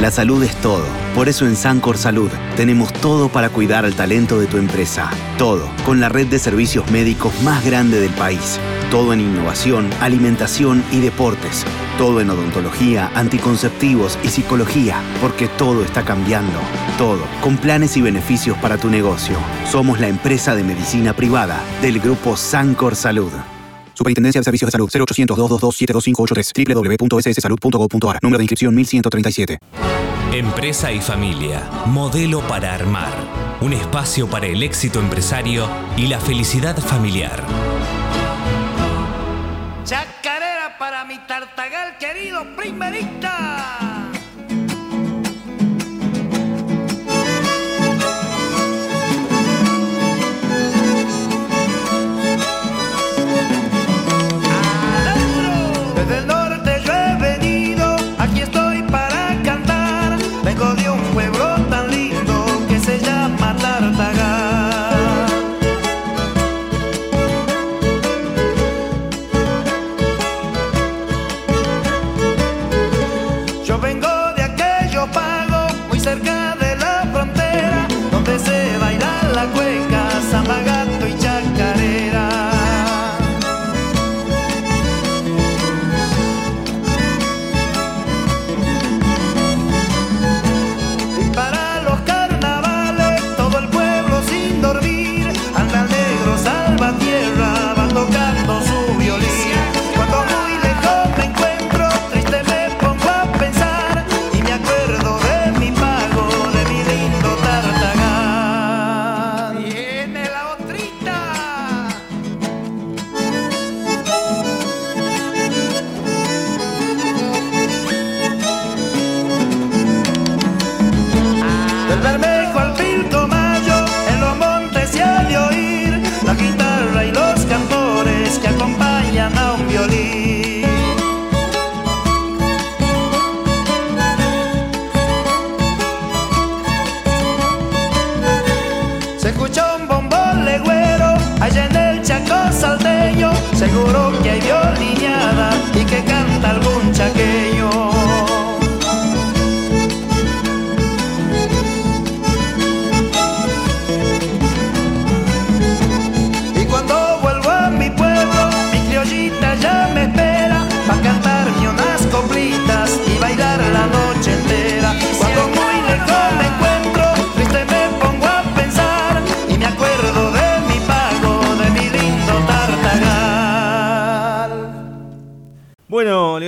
La salud es todo. Por eso en Sancor Salud tenemos todo para cuidar al talento de tu empresa. Todo, con la red de servicios médicos más grande del país. Todo en innovación, alimentación y deportes. Todo en odontología, anticonceptivos y psicología, porque todo está cambiando. Todo, con planes y beneficios para tu negocio. Somos la empresa de medicina privada del grupo Sancor Salud. Superintendencia de Servicios de Salud 0800 222 72583 www.sssalud.gov.ar Número de inscripción 1137. Empresa y familia. Modelo para armar. Un espacio para el éxito empresario y la felicidad familiar. Chacarera para mi tartagal querido primerita.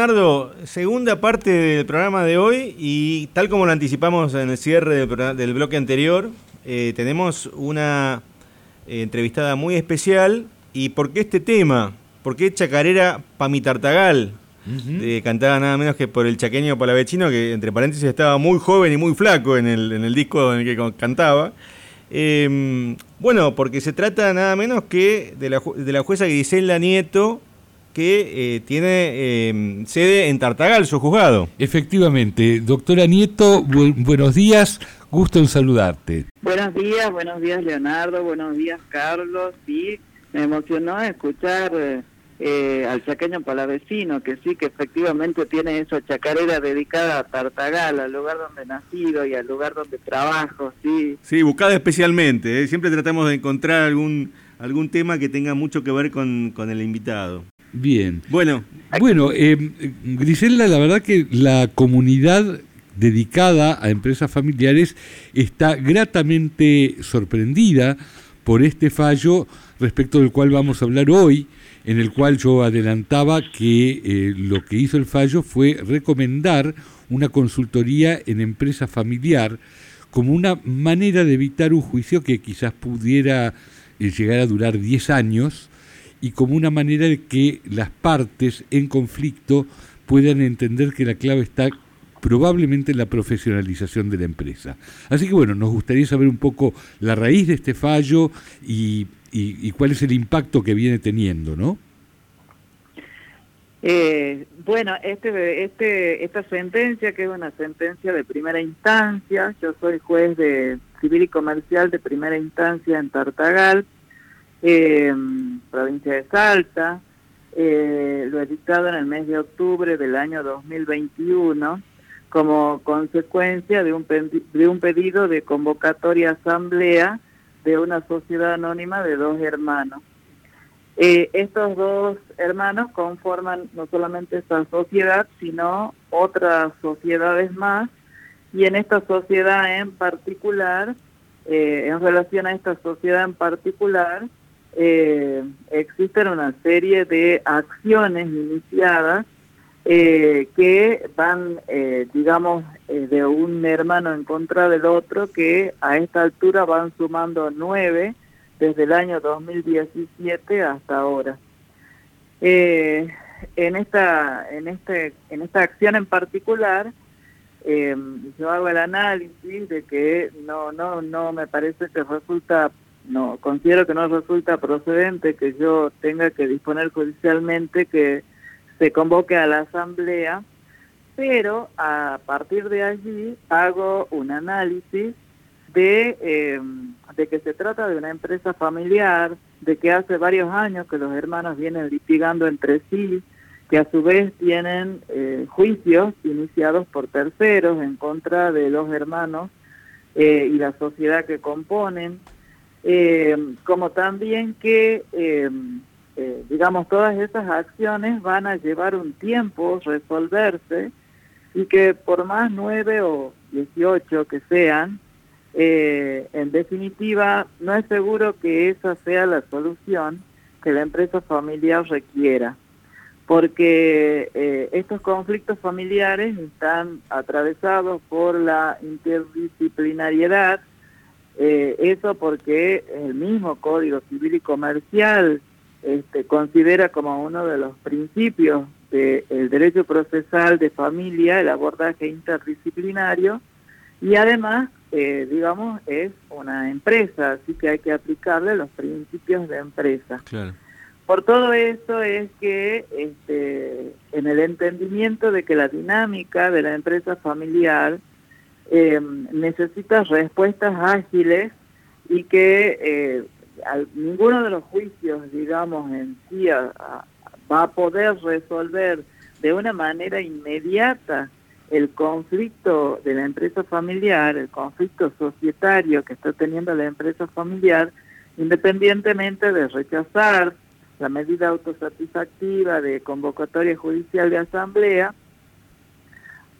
Leonardo, segunda parte del programa de hoy y tal como lo anticipamos en el cierre del, bloque anterior, eh, tenemos una eh, entrevistada muy especial. ¿Y por qué este tema? ¿Por qué Chacarera pa' mi tartagal? Eh, cantada nada menos que por el chaqueño palavecino, que entre paréntesis estaba muy joven y muy flaco en el, en el disco en el que cantaba. Eh, bueno, porque se trata nada menos que de la, de la jueza Grisela Nieto, que eh, tiene eh, sede en Tartagal, su juzgado. Efectivamente, doctora Nieto, bu- buenos días, gusto en saludarte. Buenos días, buenos días Leonardo, buenos días Carlos. Sí, me emocionó escuchar eh, eh, al chaqueño palavecino, que sí, que efectivamente tiene esa chacarera dedicada a Tartagal, al lugar donde he nacido y al lugar donde trabajo, sí. Sí, buscada especialmente. ¿eh? Siempre tratamos de encontrar algún, algún tema que tenga mucho que ver con, con el invitado. Bien. Bueno, Bueno, eh, Griselda, la verdad que la comunidad dedicada a empresas familiares está gratamente sorprendida por este fallo respecto del cual vamos a hablar hoy, en el cual yo adelantaba que eh, lo que hizo el fallo fue recomendar una consultoría en empresa familiar como una manera de evitar un juicio que quizás pudiera eh, llegar a durar 10 años y como una manera de que las partes en conflicto puedan entender que la clave está probablemente en la profesionalización de la empresa. Así que bueno, nos gustaría saber un poco la raíz de este fallo y, cuál es el impacto que viene teniendo, ¿no? Eh, bueno, este, este, esta sentencia, que es una sentencia de primera instancia, yo soy juez de civil y comercial de primera instancia en Tartagal, eh, provincia de Salta, eh, lo he dictado en el mes de octubre del año 2021, como consecuencia de un, de un pedido de convocatoria asamblea de una sociedad anónima de dos hermanos. Eh, estos dos hermanos conforman no solamente esta sociedad, sino otras sociedades más, y en esta sociedad en particular, eh, en relación a esta sociedad en particular, eh, existen una serie de acciones iniciadas que van, digamos, de un hermano en contra del otro, que a esta altura van sumando nueve, desde el año 2017 hasta ahora. Eh, en esta en este en esta acción en particular eh, yo hago el análisis de que no no no me parece que resulta no considero que no resulta procedente que yo tenga que disponer judicialmente que se convoque a la asamblea pero a partir de allí hago un análisis de, eh, de que se trata de una empresa familiar, de que hace varios años que los hermanos vienen litigando entre sí, que a su vez tienen eh, juicios iniciados por terceros en contra de los hermanos eh, y la sociedad que componen, como también que, digamos, todas esas acciones van a llevar un tiempo resolverse y que por más nueve o dieciocho que sean, eh, en definitiva, no es seguro que esa sea la solución que la empresa familiar requiera, porque eh, estos conflictos familiares están atravesados por la interdisciplinariedad, eh, eso porque el mismo Código Civil y Comercial este, considera como uno de los principios del derecho procesal de familia el abordaje interdisciplinario y además eh, digamos, es una empresa, así que hay que aplicarle los principios de empresa. Por todo eso es que este, en el entendimiento de que la dinámica de la empresa familiar em, necesita respuestas ágiles y que eh, ninguno de los juicios, digamos, en sí va a poder resolver de una manera inmediata el conflicto de la empresa familiar, el conflicto societario que está teniendo la empresa familiar, independientemente de rechazar la medida autosatisfactiva de convocatoria judicial de asamblea,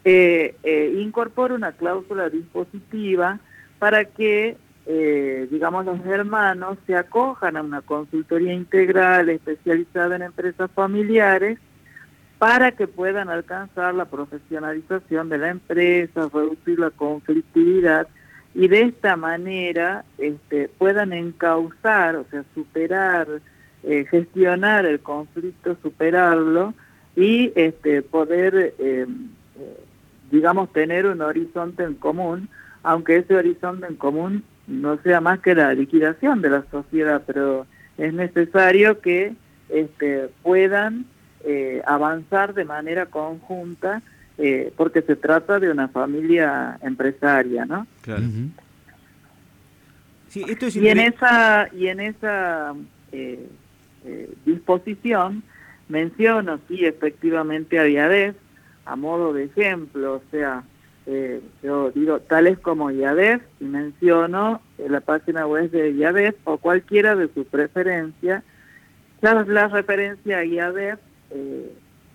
eh, eh, incorpora una cláusula dispositiva para que, eh, digamos, los hermanos se acojan a una consultoría integral especializada en empresas familiares para que puedan alcanzar la profesionalización de la empresa, reducir la conflictividad y de esta manera este, puedan encauzar, o sea, superar, eh, gestionar el conflicto, superarlo y este, poder, eh, digamos, tener un horizonte en común, aunque ese horizonte en común no sea más que la liquidación de la sociedad, pero es necesario que este, puedan eh, avanzar de manera conjunta eh, porque se trata de una familia empresaria, ¿no? Claro. sí, esto es y en esa y en esa eh, disposición menciono sí efectivamente a IADEF a modo de ejemplo, o sea, yo digo tales como IADEF y menciono la página web de IADEF o cualquiera de su preferencia. La, la referencia a IADEF eh,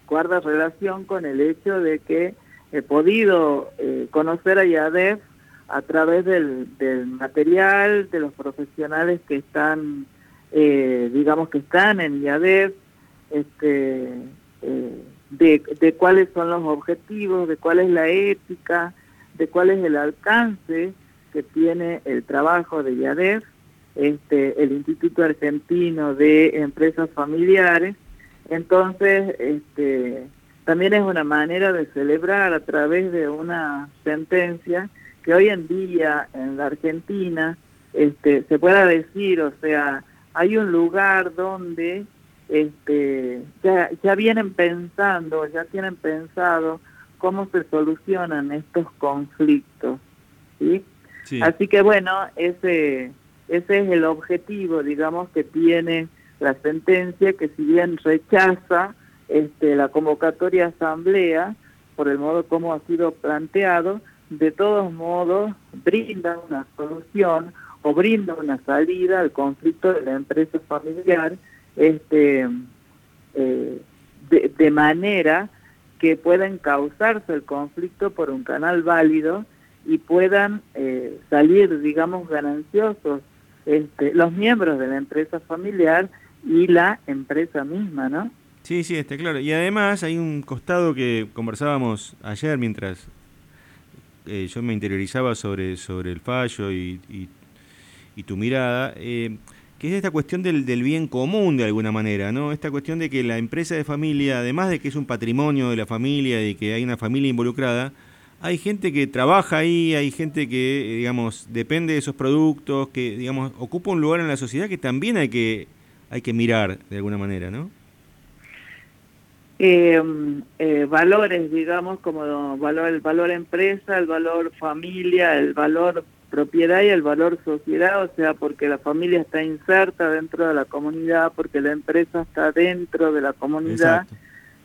guarda relación con el hecho de que he podido eh, conocer a IADEF a través del, material, de los profesionales que están, eh, digamos que están en IADEF, este, eh, de, de cuáles son los objetivos, de cuál es la ética, de cuál es el alcance que tiene el trabajo de IADEF, este, el Instituto Argentino de Empresas Familiares, entonces, este, también es una manera de celebrar a través de una sentencia que hoy en día en la Argentina este, se pueda decir, o sea, hay un lugar donde este, ya, ya vienen pensando, ya tienen pensado cómo se solucionan estos conflictos. ¿sí? Así que bueno, ese, ese es el objetivo, digamos, que tiene la sentencia que si bien rechaza este, la convocatoria asamblea, por el modo como ha sido planteado, de todos modos brinda una solución o brinda una salida al conflicto de la empresa familiar este, eh, de, de manera que puedan causarse el conflicto por un canal válido y puedan eh, salir, digamos, gananciosos este, los miembros de la empresa familiar y la empresa misma, ¿no? Sí, sí, está claro. Y además hay un costado que conversábamos ayer mientras eh, yo me interiorizaba sobre, sobre el fallo y, y, tu mirada, eh, que es esta cuestión del, del, bien común de alguna manera, ¿no? Esta cuestión de que la empresa de familia, además de que es un patrimonio de la familia y que hay una familia involucrada, hay gente que trabaja ahí, hay gente que, digamos, depende de esos productos, que, digamos, ocupa un lugar en la sociedad que también hay que, hay que mirar de alguna manera, ¿no? Eh, eh, valores, digamos, como valor, el valor empresa, el valor familia, el valor propiedad y el valor sociedad, o sea, porque la familia está inserta dentro de la comunidad, porque la empresa está dentro de la comunidad,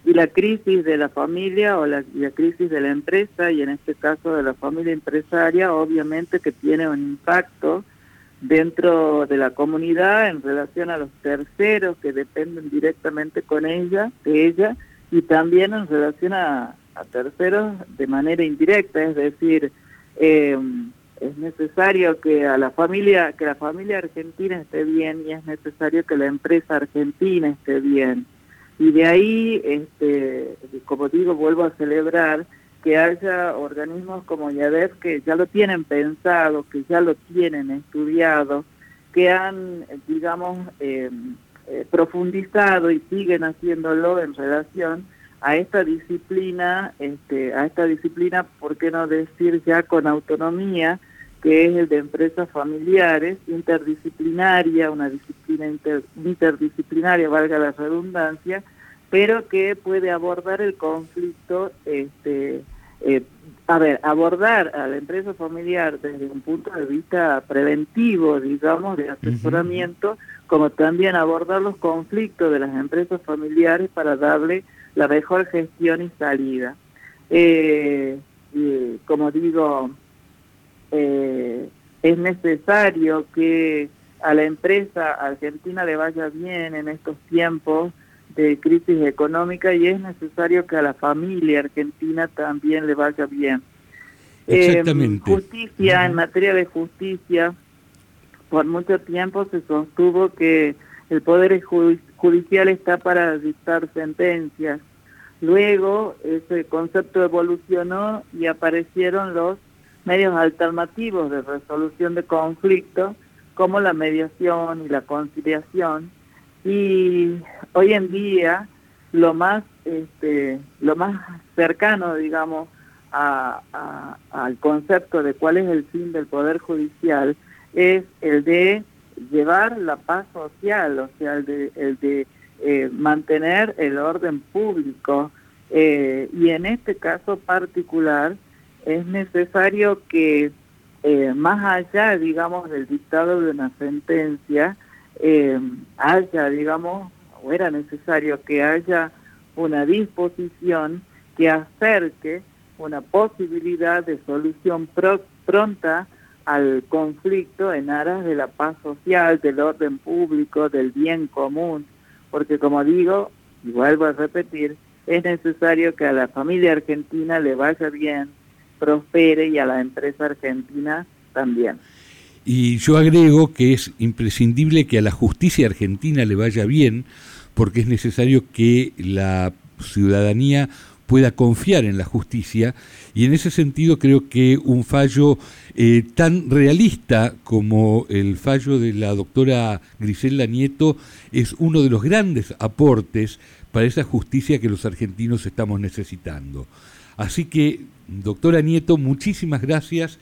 y la crisis de la familia o la, la, crisis de la empresa, y en este caso de la familia empresaria, obviamente que tiene un impacto dentro de la comunidad en relación a los terceros que dependen directamente con ella, de ella, y también en relación a, a terceros de manera indirecta, es decir, eh, es necesario que a la familia, que la familia argentina esté bien y es necesario que la empresa argentina esté bien. Y de ahí, este, como digo, vuelvo a celebrar que haya organismos como YADEF que ya lo tienen pensado, que ya lo tienen estudiado, que han, digamos, eh, eh, profundizado y siguen haciéndolo en relación a esta disciplina, este, a esta disciplina, ¿por qué no decir ya con autonomía, que es el de empresas familiares, interdisciplinaria, una disciplina interdisciplinaria, valga la redundancia, pero que puede abordar el conflicto, este, eh, a ver, abordar a la empresa familiar desde un punto de vista preventivo, digamos, de asesoramiento, como también abordar los conflictos de las empresas familiares para darle la mejor gestión y salida. Eh, como digo, eh, es necesario que a la empresa argentina le vaya bien en estos tiempos de crisis económica y es necesario que a la familia argentina también le vaya bien. Exactamente. justicia, en materia de justicia, por mucho tiempo se sostuvo que el Poder Judicial está para dictar sentencias. Luego ese concepto evolucionó y aparecieron los medios alternativos de resolución de conflictos como la mediación y la conciliación. Y hoy en día lo más este, lo más cercano digamos a, al concepto de cuál es el fin del poder judicial es el de llevar la paz social o sea el de, el de eh, mantener el orden público. Eh, y en este caso particular es necesario que eh, más allá, digamos, del dictado de una sentencia, eh, haya, digamos, o era necesario que haya una disposición que acerque una posibilidad de solución pronta al conflicto en aras de la paz social, del orden público, del bien común, porque como digo, y vuelvo a repetir, es necesario que a la familia argentina le vaya bien, prospere y a la empresa argentina también. Y yo agrego que es imprescindible que a la justicia argentina le vaya bien, porque es necesario que la ciudadanía pueda confiar en la justicia y en ese sentido creo que un fallo eh, tan realista como el fallo de la doctora Griselda Nieto es uno de los grandes aportes para esa justicia que los argentinos estamos necesitando. Así que Doctora Nieto, muchísimas gracias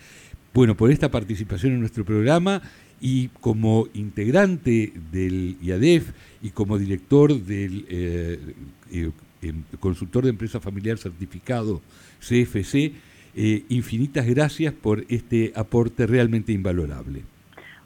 bueno, por esta participación en nuestro programa y como integrante del IADEF y como director del eh, eh, em, consultor de empresa familiar certificado CFC, eh, infinitas gracias por este aporte realmente invalorable.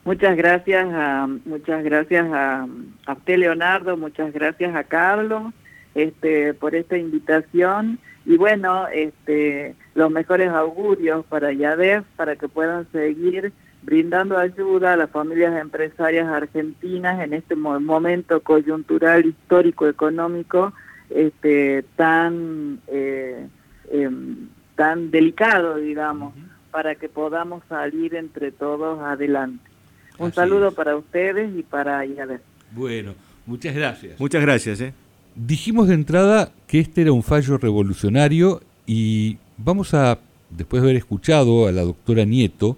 Muchas gracias a, muchas gracias a, a usted Leonardo, muchas gracias a Carlos este, por esta invitación y bueno, este, los mejores augurios para YADEF, para que puedan seguir brindando ayuda a las familias empresarias argentinas en este momento coyuntural, histórico, económico, este, tan, eh, em, tan delicado, digamos, para que podamos salir entre todos adelante. Un saludo para ustedes y para YADEF. Bueno, muchas gracias. Muchas gracias. ¿eh? Dijimos de entrada que este era un fallo revolucionario y vamos a, después de haber escuchado a la doctora Nieto,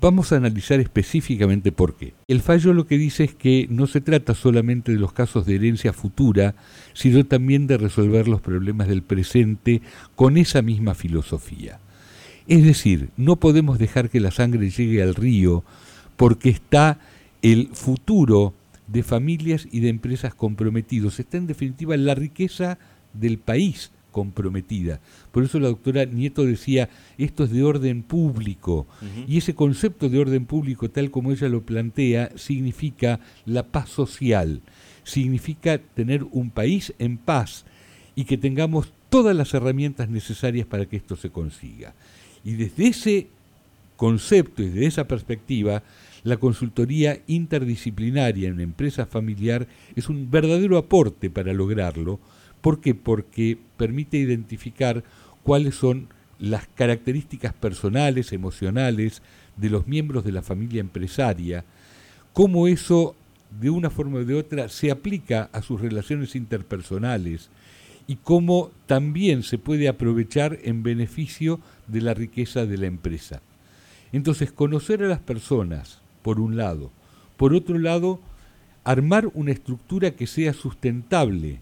vamos a analizar específicamente por qué. El fallo lo que dice es que no se trata solamente de los casos de herencia futura, sino también de resolver los problemas del presente con esa misma filosofía. Es decir, no podemos dejar que la sangre llegue al río porque está el futuro de familias y de empresas comprometidos. Está en definitiva la riqueza del país comprometida. Por eso la doctora Nieto decía, esto es de orden público. Y ese concepto de orden público, tal como ella lo plantea, significa la paz social, significa tener un país en paz y que tengamos todas las herramientas necesarias para que esto se consiga. Y desde ese concepto y desde esa perspectiva, la consultoría interdisciplinaria en empresa familiar es un verdadero aporte para lograrlo. ¿Por qué? Porque permite identificar cuáles son las características personales, emocionales de los miembros de la familia empresaria, cómo eso de una forma o de otra se aplica a sus relaciones interpersonales y cómo también se puede aprovechar en beneficio de la riqueza de la empresa. Entonces, conocer a las personas, por un lado. Por otro lado, armar una estructura que sea sustentable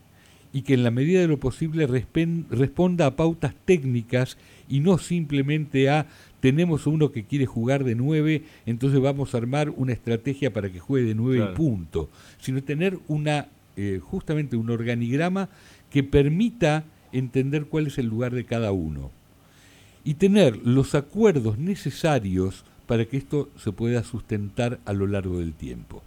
y que en la medida de lo posible responda a pautas técnicas y no simplemente a tenemos uno que quiere jugar de nueve, entonces vamos a armar una estrategia para que juegue de nueve y punto, sino tener una eh, justamente un organigrama que permita entender cuál es el lugar de cada uno. Y tener los acuerdos necesarios para que esto se pueda sustentar a lo largo del tiempo.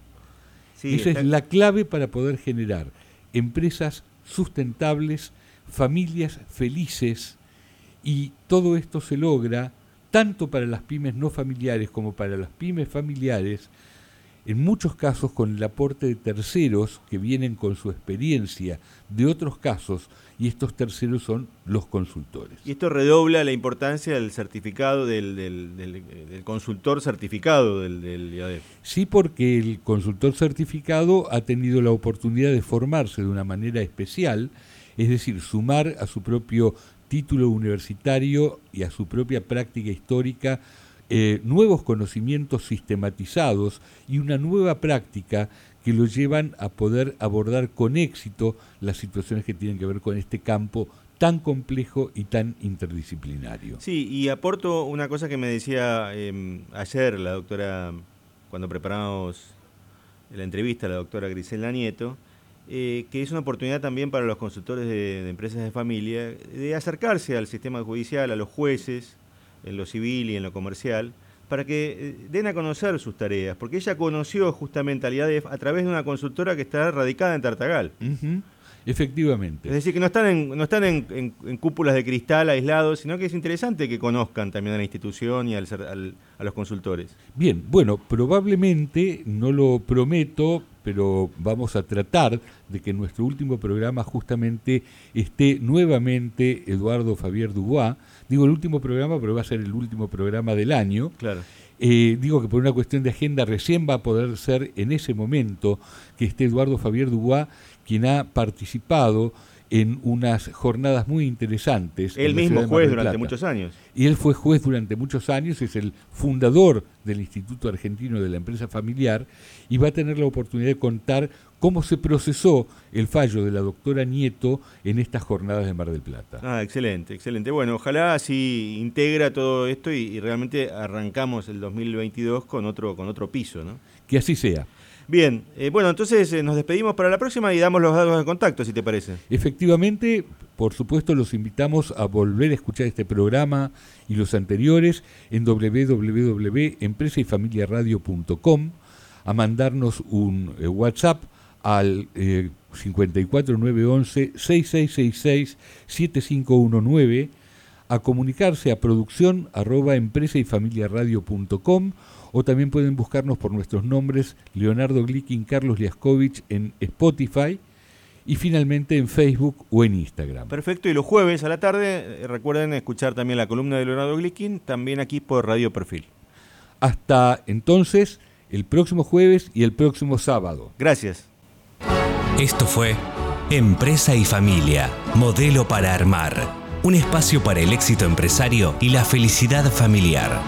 Esa es la clave para poder generar empresas sustentables, familias felices y todo esto se logra tanto para las pymes no familiares como para las pymes familiares en muchos casos con el aporte de terceros que vienen con su experiencia de otros casos y estos terceros son los consultores. Y esto redobla la importancia del certificado, del, del, consultor certificado del, del IADEF. Sí, porque el consultor certificado ha tenido la oportunidad de formarse de una manera especial, es decir, sumar a su propio título universitario y a su propia práctica histórica eh, nuevos conocimientos sistematizados y una nueva práctica que lo llevan a poder abordar con éxito las situaciones que tienen que ver con este campo tan complejo y tan interdisciplinario. Sí, y aporto una cosa que me decía em, ayer la doctora, cuando preparamos la entrevista, la doctora Grisela Nieto, eh, que es una oportunidad también para los consultores de, empresas de familia de acercarse al sistema judicial, a los jueces, en lo civil y en lo comercial, para que eh, den a conocer sus tareas, porque ella conoció justamente al IADEF a través de una consultora que está radicada en Tartagal. Efectivamente. Es decir, que no están, en, no están en, cúpulas de cristal aislados, sino que es interesante que conozcan también a la institución y al, a los consultores. Bien, bueno, probablemente, no lo prometo, pero vamos a tratar de que en nuestro último programa justamente esté nuevamente Eduardo Fabier Dubois. Digo el último programa, pero va a ser el último programa del año. Claro. Eh, digo que por una cuestión de agenda recién va a poder ser en ese momento que esté Eduardo Fabier Dubois, quien ha participado en unas jornadas muy interesantes. Él mismo juez durante muchos años. Y él fue juez durante muchos años, es el fundador del Instituto Argentino de la Empresa Familiar y va a tener la oportunidad de contar cómo se procesó el fallo de la doctora Nieto en estas jornadas de Mar del Plata. Ah, excelente, excelente. Bueno, ojalá así integra todo esto y, realmente arrancamos el 2022 con otro, con otro piso, ¿no? Que así sea. Bien, eh, bueno, entonces eh, nos despedimos para la próxima y damos los datos de contacto, si te parece. Efectivamente, por supuesto, los invitamos a volver a escuchar este programa y los anteriores en www.empresayfamiliaradio.com, a mandarnos un eh, WhatsApp al 54 911 6666 7519 a comunicarse a producción arroba empresa y familia radio.com o también pueden buscarnos por nuestros nombres Leonardo Glickin, Carlos Liaskovich en Spotify y finalmente en Facebook o en Instagram. Perfecto, y los jueves a la tarde eh, recuerden escuchar también la columna de Leonardo Glickin, también aquí por Radio Perfil. Hasta entonces, el próximo jueves y el próximo sábado. Gracias. Esto fue Empresa y Familia, modelo para armar. Un espacio para el éxito empresario y la felicidad familiar.